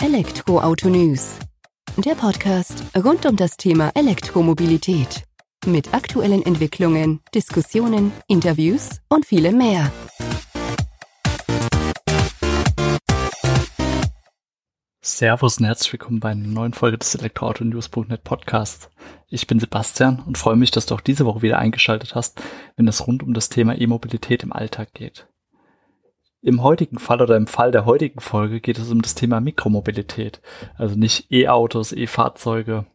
Elektroauto News. Der Podcast rund um das Thema Elektromobilität. Mit aktuellen Entwicklungen, Diskussionen, Interviews und vielem mehr. Servus und herzlich willkommen bei einer neuen Folge des Elektroauto-News.net Podcasts. Ich bin Sebastian und freue mich, dass du auch diese Woche wieder eingeschaltet hast, wenn es rund um das Thema E-Mobilität im Alltag geht. Im heutigen Fall oder im Fall der heutigen Folge geht es um das Thema Mikromobilität. Also nicht E-Autos, E-Fahrzeuge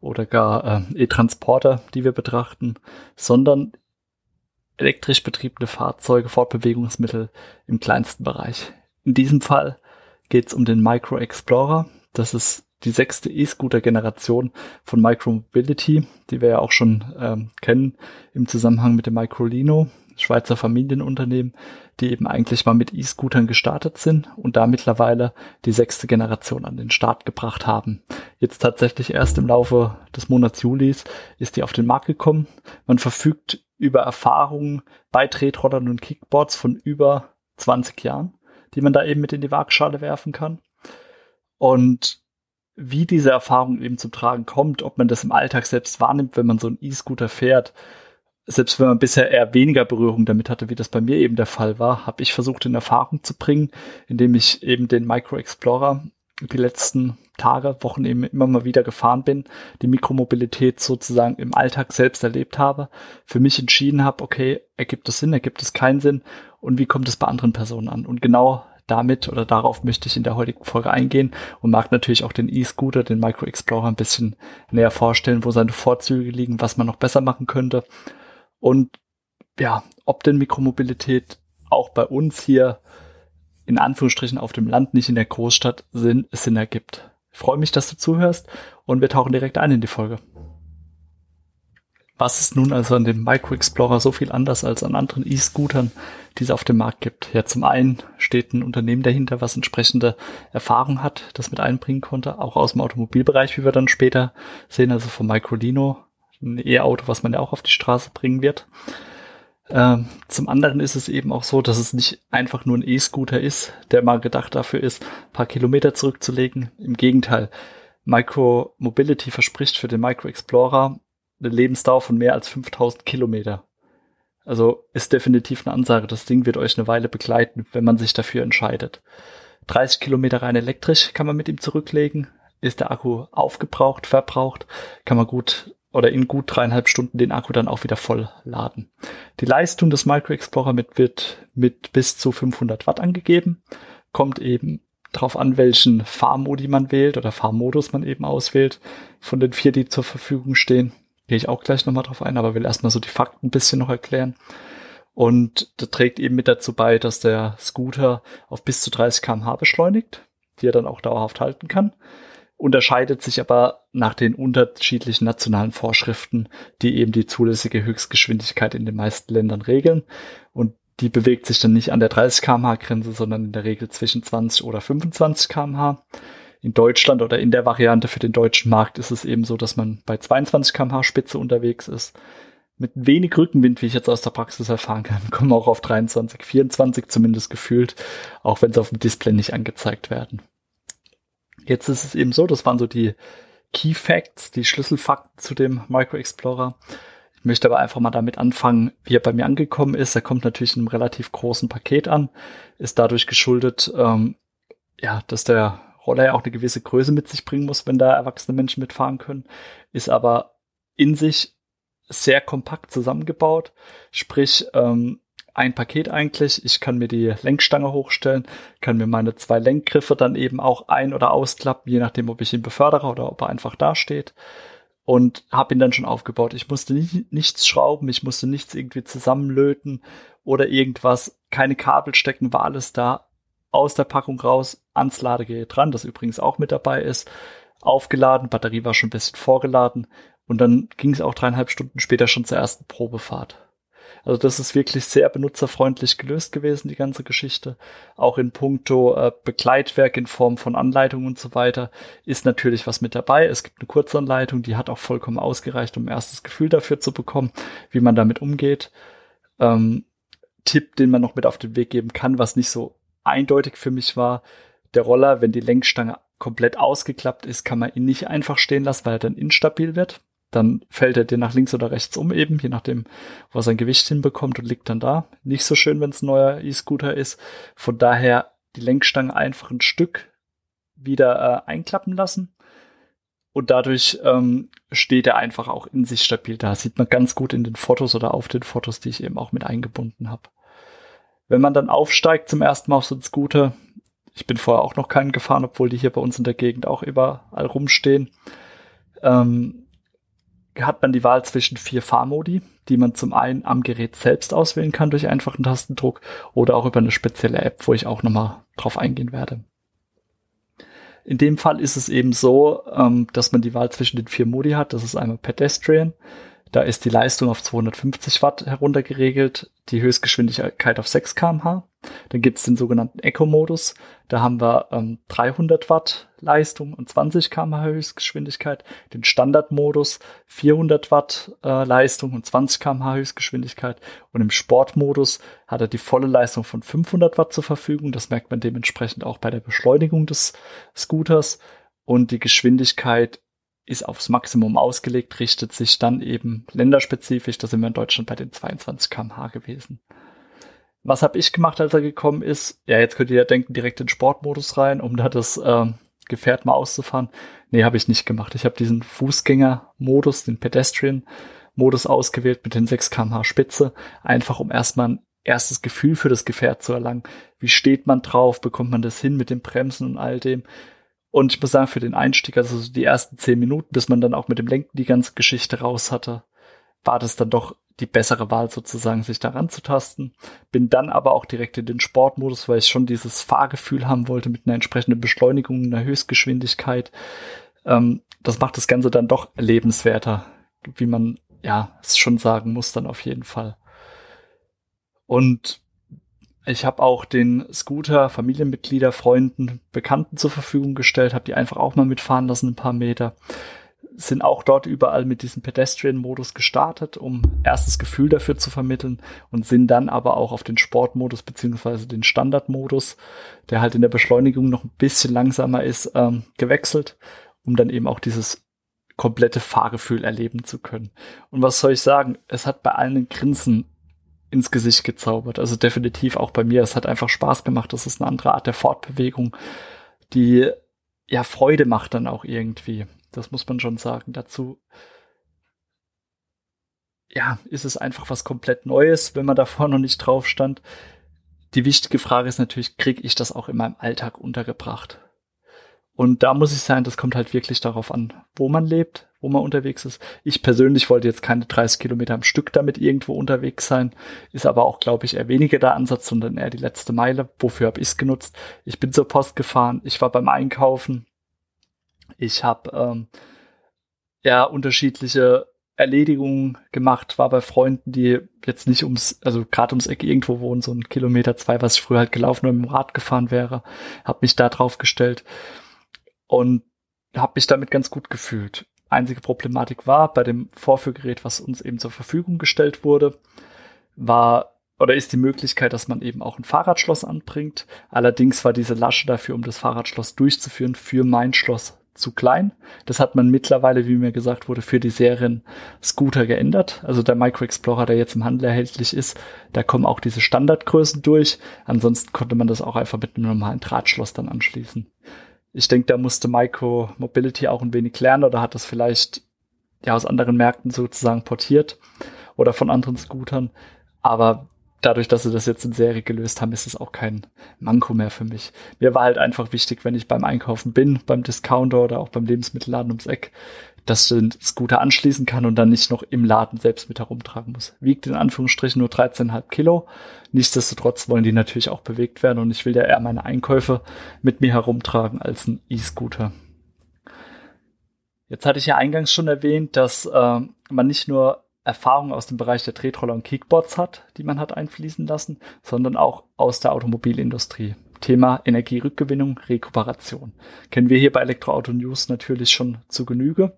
oder gar äh, E-Transporter, die wir betrachten, sondern elektrisch betriebene Fahrzeuge, Fortbewegungsmittel im kleinsten Bereich. In diesem Fall geht es um den Micro Explorer. Das ist die sechste E-Scooter-Generation von Micromobility, die wir ja auch schon ähm, kennen im Zusammenhang mit dem Microlino, Schweizer Familienunternehmen, die eben eigentlich mal mit E-Scootern gestartet sind und da mittlerweile die sechste Generation an den Start gebracht haben. Jetzt tatsächlich erst im Laufe des Monats Julis ist die auf den Markt gekommen. Man verfügt über Erfahrungen bei Tretrollern und Kickboards von über 20 Jahren, die man da eben mit in die Waagschale werfen kann. Und wie diese Erfahrung eben zum Tragen kommt, ob man das im Alltag selbst wahrnimmt, wenn man so einen E-Scooter fährt, selbst wenn man bisher eher weniger Berührung damit hatte, wie das bei mir eben der Fall war, habe ich versucht in Erfahrung zu bringen, indem ich eben den Micro Explorer die letzten Tage, Wochen eben immer mal wieder gefahren bin, die Mikromobilität sozusagen im Alltag selbst erlebt habe, für mich entschieden habe, okay, ergibt es Sinn, ergibt es keinen Sinn und wie kommt es bei anderen Personen an? Und genau damit oder darauf möchte ich in der heutigen Folge eingehen und mag natürlich auch den E-Scooter, den Micro Explorer ein bisschen näher vorstellen, wo seine Vorzüge liegen, was man noch besser machen könnte und ja, ob denn Mikromobilität auch bei uns hier in Anführungsstrichen auf dem Land, nicht in der Großstadt Sinn, Sinn ergibt. Ich freue mich, dass du zuhörst und wir tauchen direkt ein in die Folge. Was ist nun also an dem Micro Explorer so viel anders als an anderen E-Scootern, die es auf dem Markt gibt? Ja, zum einen steht ein Unternehmen dahinter, was entsprechende Erfahrung hat, das mit einbringen konnte, auch aus dem Automobilbereich, wie wir dann später sehen, also vom Microlino, ein E-Auto, was man ja auch auf die Straße bringen wird. Ähm, zum anderen ist es eben auch so, dass es nicht einfach nur ein E-Scooter ist, der mal gedacht dafür ist, paar Kilometer zurückzulegen. Im Gegenteil, Micro Mobility verspricht für den Micro Explorer eine Lebensdauer von mehr als 5000 Kilometer. Also ist definitiv eine Ansage. Das Ding wird euch eine Weile begleiten, wenn man sich dafür entscheidet. 30 Kilometer rein elektrisch kann man mit ihm zurücklegen. Ist der Akku aufgebraucht, verbraucht, kann man gut oder in gut dreieinhalb Stunden den Akku dann auch wieder voll laden. Die Leistung des Micro Explorer mit, wird mit bis zu 500 Watt angegeben. Kommt eben drauf an, welchen Fahrmodi man wählt oder Fahrmodus man eben auswählt von den vier, die zur Verfügung stehen. Gehe ich auch gleich nochmal drauf ein, aber will erstmal so die Fakten ein bisschen noch erklären. Und das trägt eben mit dazu bei, dass der Scooter auf bis zu 30 kmh beschleunigt, die er dann auch dauerhaft halten kann unterscheidet sich aber nach den unterschiedlichen nationalen Vorschriften, die eben die zulässige Höchstgeschwindigkeit in den meisten Ländern regeln. Und die bewegt sich dann nicht an der 30 kmh Grenze, sondern in der Regel zwischen 20 oder 25 kmh. In Deutschland oder in der Variante für den deutschen Markt ist es eben so, dass man bei 22 kmh Spitze unterwegs ist. Mit wenig Rückenwind, wie ich jetzt aus der Praxis erfahren kann, kommen wir auch auf 23, 24 zumindest gefühlt, auch wenn sie auf dem Display nicht angezeigt werden. Jetzt ist es eben so, das waren so die Key Facts, die Schlüsselfakten zu dem Micro Explorer. Ich möchte aber einfach mal damit anfangen, wie er bei mir angekommen ist. Er kommt natürlich in einem relativ großen Paket an, ist dadurch geschuldet, ähm, ja, dass der Roller ja auch eine gewisse Größe mit sich bringen muss, wenn da erwachsene Menschen mitfahren können, ist aber in sich sehr kompakt zusammengebaut. Sprich, ähm, ein Paket eigentlich. Ich kann mir die Lenkstange hochstellen, kann mir meine zwei Lenkgriffe dann eben auch ein- oder ausklappen, je nachdem, ob ich ihn befördere oder ob er einfach da steht. Und habe ihn dann schon aufgebaut. Ich musste nicht, nichts schrauben, ich musste nichts irgendwie zusammenlöten oder irgendwas. Keine Kabel stecken, war alles da. Aus der Packung raus, ans Ladegerät dran, das übrigens auch mit dabei ist. Aufgeladen, Batterie war schon ein bisschen vorgeladen. Und dann ging es auch dreieinhalb Stunden später schon zur ersten Probefahrt. Also das ist wirklich sehr benutzerfreundlich gelöst gewesen, die ganze Geschichte. Auch in puncto äh, Begleitwerk in Form von Anleitungen und so weiter ist natürlich was mit dabei. Es gibt eine Kurzanleitung, die hat auch vollkommen ausgereicht, um ein erstes Gefühl dafür zu bekommen, wie man damit umgeht. Ähm, Tipp, den man noch mit auf den Weg geben kann, was nicht so eindeutig für mich war, der Roller, wenn die Lenkstange komplett ausgeklappt ist, kann man ihn nicht einfach stehen lassen, weil er dann instabil wird. Dann fällt er dir nach links oder rechts um eben, je nachdem, wo er sein Gewicht hinbekommt und liegt dann da. Nicht so schön, wenn es ein neuer E-Scooter ist. Von daher die Lenkstange einfach ein Stück wieder äh, einklappen lassen. Und dadurch ähm, steht er einfach auch in sich stabil da. Sieht man ganz gut in den Fotos oder auf den Fotos, die ich eben auch mit eingebunden habe. Wenn man dann aufsteigt zum ersten Mal auf so einen Scooter, ich bin vorher auch noch keinen gefahren, obwohl die hier bei uns in der Gegend auch überall rumstehen, ähm, hat man die Wahl zwischen vier Fahrmodi, die man zum einen am Gerät selbst auswählen kann durch einfachen Tastendruck oder auch über eine spezielle App, wo ich auch nochmal drauf eingehen werde. In dem Fall ist es eben so, ähm, dass man die Wahl zwischen den vier Modi hat. Das ist einmal Pedestrian, da ist die Leistung auf 250 Watt heruntergeregelt, die Höchstgeschwindigkeit auf 6 kmh. Dann gibt es den sogenannten Eco-Modus. Da haben wir ähm, 300 Watt Leistung und 20 kmh Höchstgeschwindigkeit. Den Standard-Modus 400 Watt äh, Leistung und 20 kmh Höchstgeschwindigkeit. Und im Sportmodus hat er die volle Leistung von 500 Watt zur Verfügung. Das merkt man dementsprechend auch bei der Beschleunigung des Scooters. Und die Geschwindigkeit ist aufs Maximum ausgelegt, richtet sich dann eben länderspezifisch. Da sind wir in Deutschland bei den 22 kmh gewesen. Was habe ich gemacht, als er gekommen ist? Ja, jetzt könnt ihr ja denken, direkt in Sportmodus rein, um da das äh, Gefährt mal auszufahren. Nee, habe ich nicht gemacht. Ich habe diesen Fußgängermodus, den Pedestrian-Modus ausgewählt mit den 6 kmh Spitze, einfach um erstmal ein erstes Gefühl für das Gefährt zu erlangen. Wie steht man drauf? Bekommt man das hin mit den Bremsen und all dem? Und ich muss sagen, für den Einstieg, also die ersten zehn Minuten, bis man dann auch mit dem Lenken die ganze Geschichte raus hatte, war das dann doch die bessere Wahl sozusagen, sich daran zu tasten. Bin dann aber auch direkt in den Sportmodus, weil ich schon dieses Fahrgefühl haben wollte mit einer entsprechenden Beschleunigung, einer Höchstgeschwindigkeit. Ähm, das macht das Ganze dann doch lebenswerter, wie man ja es schon sagen muss, dann auf jeden Fall. Und ich habe auch den Scooter Familienmitglieder, Freunden, Bekannten zur Verfügung gestellt, habe die einfach auch mal mitfahren lassen, ein paar Meter. Sind auch dort überall mit diesem Pedestrian-Modus gestartet, um erstes Gefühl dafür zu vermitteln und sind dann aber auch auf den Sportmodus beziehungsweise den Standardmodus, der halt in der Beschleunigung noch ein bisschen langsamer ist, ähm, gewechselt, um dann eben auch dieses komplette Fahrgefühl erleben zu können. Und was soll ich sagen? Es hat bei allen Grinsen ins Gesicht gezaubert. Also definitiv auch bei mir. Es hat einfach Spaß gemacht. Das ist eine andere Art der Fortbewegung, die ja Freude macht dann auch irgendwie. Das muss man schon sagen. Dazu ja, ist es einfach was komplett Neues, wenn man davor noch nicht drauf stand. Die wichtige Frage ist natürlich, kriege ich das auch in meinem Alltag untergebracht? Und da muss ich sagen, das kommt halt wirklich darauf an, wo man lebt, wo man unterwegs ist. Ich persönlich wollte jetzt keine 30 Kilometer am Stück damit irgendwo unterwegs sein, ist aber auch, glaube ich, eher weniger der Ansatz, sondern eher die letzte Meile. Wofür habe ich es genutzt? Ich bin zur Post gefahren, ich war beim Einkaufen, ich habe ähm, ja unterschiedliche Erledigungen gemacht, war bei Freunden, die jetzt nicht ums, also gerade ums Eck irgendwo wohnen, so ein Kilometer, zwei, was ich früher halt gelaufen oder mit dem Rad gefahren wäre, habe mich da drauf gestellt und habe mich damit ganz gut gefühlt. Einzige Problematik war bei dem Vorführgerät, was uns eben zur Verfügung gestellt wurde, war oder ist die Möglichkeit, dass man eben auch ein Fahrradschloss anbringt. Allerdings war diese Lasche dafür, um das Fahrradschloss durchzuführen, für mein Schloss zu klein. Das hat man mittlerweile, wie mir gesagt wurde, für die Serien Scooter geändert. Also der Micro Explorer, der jetzt im Handel erhältlich ist, da kommen auch diese Standardgrößen durch. Ansonsten konnte man das auch einfach mit einem normalen Drahtschloss dann anschließen. Ich denke, da musste Micro Mobility auch ein wenig lernen oder hat das vielleicht ja aus anderen Märkten sozusagen portiert oder von anderen Scootern. Aber dadurch, dass sie das jetzt in Serie gelöst haben, ist es auch kein Manko mehr für mich. Mir war halt einfach wichtig, wenn ich beim Einkaufen bin, beim Discounter oder auch beim Lebensmittelladen ums Eck, dass ich den Scooter anschließen kann und dann nicht noch im Laden selbst mit herumtragen muss. Wiegt in Anführungsstrichen nur 13,5 Kilo. Nichtsdestotrotz wollen die natürlich auch bewegt werden und ich will ja eher meine Einkäufe mit mir herumtragen als ein E-Scooter. Jetzt hatte ich ja eingangs schon erwähnt, dass äh, man nicht nur Erfahrungen aus dem Bereich der Tretroller und Kickboards hat, die man hat einfließen lassen, sondern auch aus der Automobilindustrie. Thema Energierückgewinnung, Rekuperation. Kennen wir hier bei Elektroauto News natürlich schon zu Genüge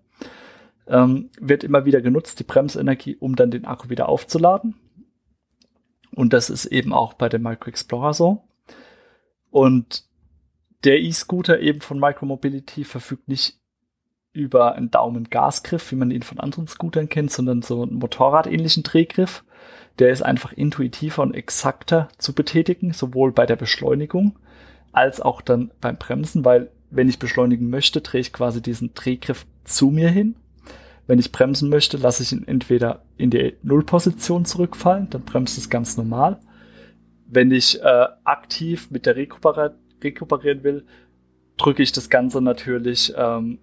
ähm, wird immer wieder genutzt, die Bremsenergie, um dann den Akku wieder aufzuladen. Und das ist eben auch bei dem Micro Explorer so. Und der E-Scooter eben von Micromobility verfügt nicht über einen Daumen-Gasgriff, wie man ihn von anderen Scootern kennt, sondern so einen motorradähnlichen Drehgriff. Der ist einfach intuitiver und exakter zu betätigen, sowohl bei der Beschleunigung als auch dann beim Bremsen, weil wenn ich beschleunigen möchte, drehe ich quasi diesen Drehgriff zu mir hin. Wenn ich bremsen möchte, lasse ich ihn entweder in die Nullposition zurückfallen, dann bremst es ganz normal. Wenn ich äh, aktiv mit der Rekupera rekuperieren will, drücke ich das Ganze natürlich ähm,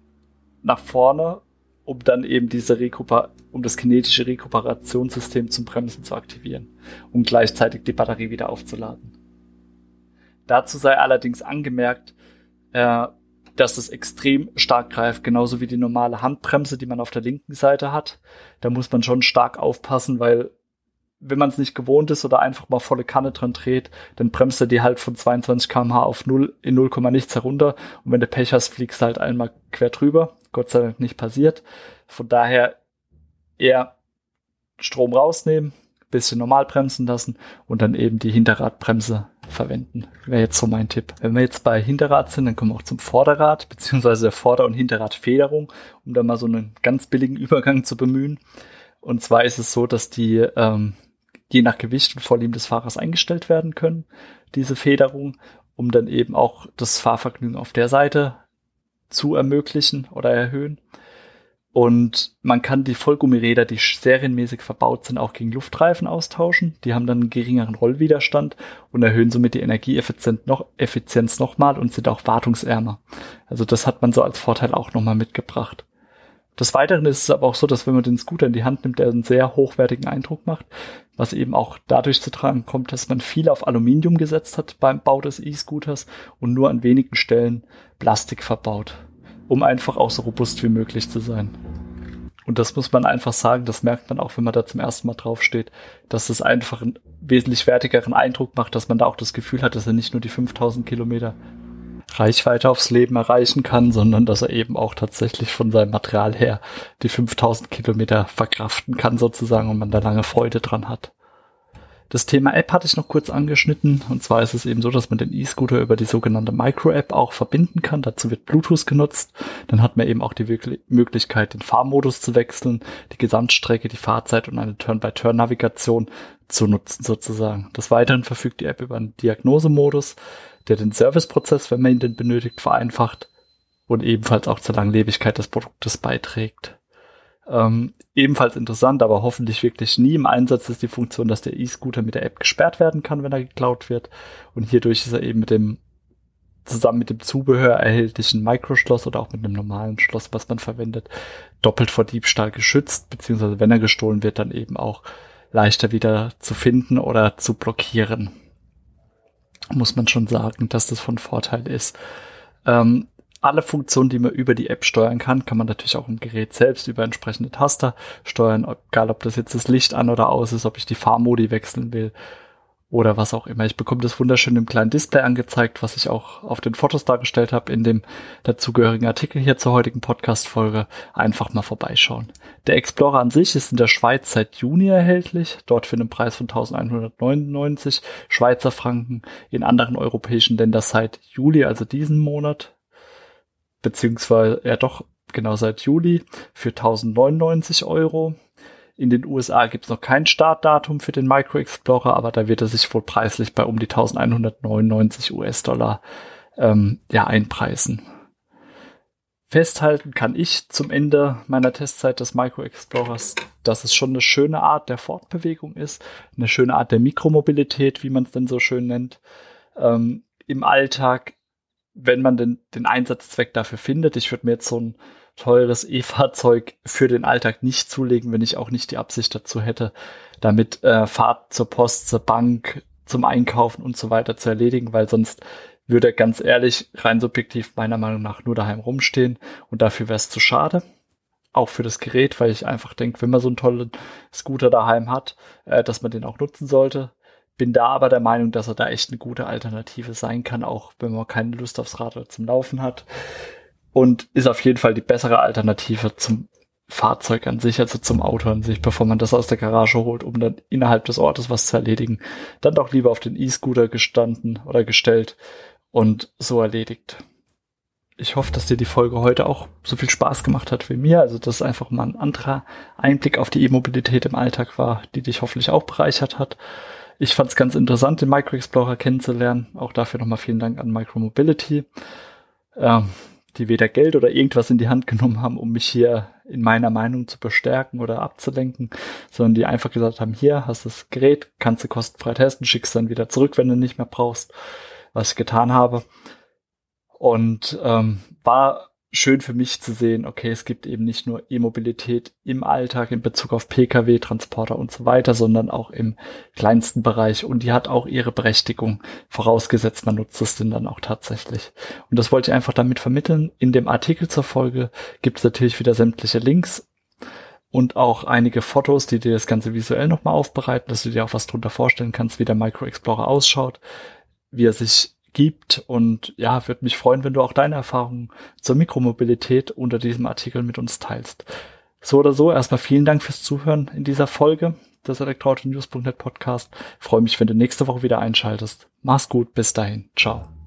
nach vorne, um dann eben diese Rekuper um das kinetische Rekuperationssystem zum Bremsen zu aktivieren, um gleichzeitig die Batterie wieder aufzuladen. Dazu sei allerdings angemerkt, äh, dass es extrem stark greift, genauso wie die normale Handbremse, die man auf der linken Seite hat. Da muss man schon stark aufpassen, weil wenn man es nicht gewohnt ist oder einfach mal volle Kanne dran dreht, dann bremst er die halt von 22 kmh auf 0 in 0, nichts herunter. Und wenn du Pech hast, fliegst du halt einmal quer drüber. Gott sei Dank nicht passiert. Von daher eher Strom rausnehmen, bisschen normal bremsen lassen und dann eben die Hinterradbremse verwenden. Wäre jetzt so mein Tipp. Wenn wir jetzt bei Hinterrad sind, dann kommen wir auch zum Vorderrad, beziehungsweise der Vorder- und Hinterradfederung, um da mal so einen ganz billigen Übergang zu bemühen. Und zwar ist es so, dass die ähm, je nach Gewicht und Vorlieben des Fahrers eingestellt werden können, diese Federung, um dann eben auch das Fahrvergnügen auf der Seite zu ermöglichen oder erhöhen. Und man kann die Vollgummiräder, die serienmäßig verbaut sind, auch gegen Luftreifen austauschen. Die haben dann einen geringeren Rollwiderstand und erhöhen somit die Energieeffizienz noch, Effizienz nochmal und sind auch wartungsärmer. Also das hat man so als Vorteil auch nochmal mitgebracht. Des Weiteren ist es aber auch so, dass wenn man den Scooter in die Hand nimmt, der einen sehr hochwertigen Eindruck macht, was eben auch dadurch zu tragen kommt, dass man viel auf Aluminium gesetzt hat beim Bau des E-Scooters und nur an wenigen Stellen Plastik verbaut, um einfach auch so robust wie möglich zu sein. Und das muss man einfach sagen, das merkt man auch, wenn man da zum ersten Mal draufsteht, dass es einfach einen wesentlich wertigeren Eindruck macht, dass man da auch das Gefühl hat, dass er nicht nur die 5000 Kilometer Reichweite aufs Leben erreichen kann, sondern dass er eben auch tatsächlich von seinem Material her die 5000 Kilometer verkraften kann sozusagen und man da lange Freude dran hat. Das Thema App hatte ich noch kurz angeschnitten. Und zwar ist es eben so, dass man den E-Scooter über die sogenannte Micro-App auch verbinden kann. Dazu wird Bluetooth genutzt. Dann hat man eben auch die Möglichkeit, den Fahrmodus zu wechseln, die Gesamtstrecke, die Fahrzeit und eine Turn-by-Turn-Navigation zu nutzen sozusagen. Des Weiteren verfügt die App über einen Diagnosemodus, der den Serviceprozess, wenn man ihn denn benötigt, vereinfacht und ebenfalls auch zur Langlebigkeit des Produktes beiträgt. Ähm, ebenfalls interessant, aber hoffentlich wirklich nie im Einsatz ist die Funktion, dass der E-Scooter mit der App gesperrt werden kann, wenn er geklaut wird. Und hierdurch ist er eben mit dem zusammen mit dem Zubehör erhältlichen Microschloss oder auch mit einem normalen Schloss, was man verwendet, doppelt vor Diebstahl geschützt, beziehungsweise wenn er gestohlen wird, dann eben auch leichter wieder zu finden oder zu blockieren muss man schon sagen, dass das von Vorteil ist. Ähm, alle Funktionen, die man über die App steuern kann, kann man natürlich auch im Gerät selbst über entsprechende Taster steuern, egal ob das jetzt das Licht an oder aus ist, ob ich die Fahrmodi wechseln will oder was auch immer. Ich bekomme das wunderschön im kleinen Display angezeigt, was ich auch auf den Fotos dargestellt habe in dem dazugehörigen Artikel hier zur heutigen Podcast-Folge. Einfach mal vorbeischauen. Der Explorer an sich ist in der Schweiz seit Juni erhältlich, dort für einen Preis von 1199 Schweizer Franken, in anderen europäischen Ländern seit Juli, also diesen Monat, beziehungsweise ja doch genau seit Juli für 1099 Euro. In den USA gibt es noch kein Startdatum für den Micro Explorer, aber da wird er sich wohl preislich bei um die 1199 US-Dollar ähm, ja, einpreisen. Festhalten kann ich zum Ende meiner Testzeit des Micro Explorers, dass es schon eine schöne Art der Fortbewegung ist, eine schöne Art der Mikromobilität, wie man es denn so schön nennt. Ähm, Im Alltag, wenn man den, den Einsatzzweck dafür findet, ich würde mir jetzt so ein teures E-Fahrzeug für den Alltag nicht zulegen, wenn ich auch nicht die Absicht dazu hätte, damit äh, Fahrt zur Post, zur Bank, zum Einkaufen und so weiter zu erledigen, weil sonst würde ganz ehrlich, rein subjektiv meiner Meinung nach nur daheim rumstehen und dafür wäre es zu schade. Auch für das Gerät, weil ich einfach denke, wenn man so einen tollen Scooter daheim hat, äh, dass man den auch nutzen sollte. Bin da aber der Meinung, dass er da echt eine gute Alternative sein kann, auch wenn man keine Lust aufs Rad oder zum Laufen hat und ist auf jeden Fall die bessere Alternative zum Fahrzeug an sich, also zum Auto an sich, bevor man das aus der Garage holt, um dann innerhalb des Ortes was zu erledigen. Dann doch lieber auf den E-Scooter gestanden oder gestellt und so erledigt. Ich hoffe, dass dir die Folge heute auch so viel Spaß gemacht hat wie mir. Also, dass es einfach mal ein anderer Einblick auf die E-Mobilität im Alltag war, die dich hoffentlich auch bereichert hat. Ich fand es ganz interessant, den Micro Explorer kennenzulernen. Auch dafür nochmal vielen Dank an Micromobility, äh, die weder Geld oder irgendwas in die Hand genommen haben, um mich hier in meiner Meinung zu bestärken oder abzulenken, sondern die einfach gesagt haben, hier hast du das Gerät, kannst du kostenfrei testen, schickst dann wieder zurück, wenn du nicht mehr brauchst, was ich getan habe. Und ähm, war schön für mich zu sehen, okay, es gibt eben nicht nur E-Mobilität im Alltag in Bezug auf Pkw, Transporter und so weiter, sondern auch im kleinsten Bereich und die hat auch ihre Berechtigung, vorausgesetzt man nutzt es denn dann auch tatsächlich. Und das wollte ich einfach damit vermitteln. In dem Artikel zur Folge gibt es natürlich wieder sämtliche Links und auch einige Fotos, die dir das Ganze visuell nochmal aufbereiten, dass du dir auch was drunter vorstellen kannst, wie der Micro Explorer ausschaut, wie er sich gibt. Und ja, würde mich freuen, wenn du auch deine Erfahrungen zur Mikromobilität unter diesem Artikel mit uns teilst. So oder so, erstmal vielen Dank fürs Zuhören in dieser Folge des Elektroauto-News.net Podcast. freue mich, wenn du nächste Woche wieder einschaltest. Mach's gut, bis dahin. Ciao.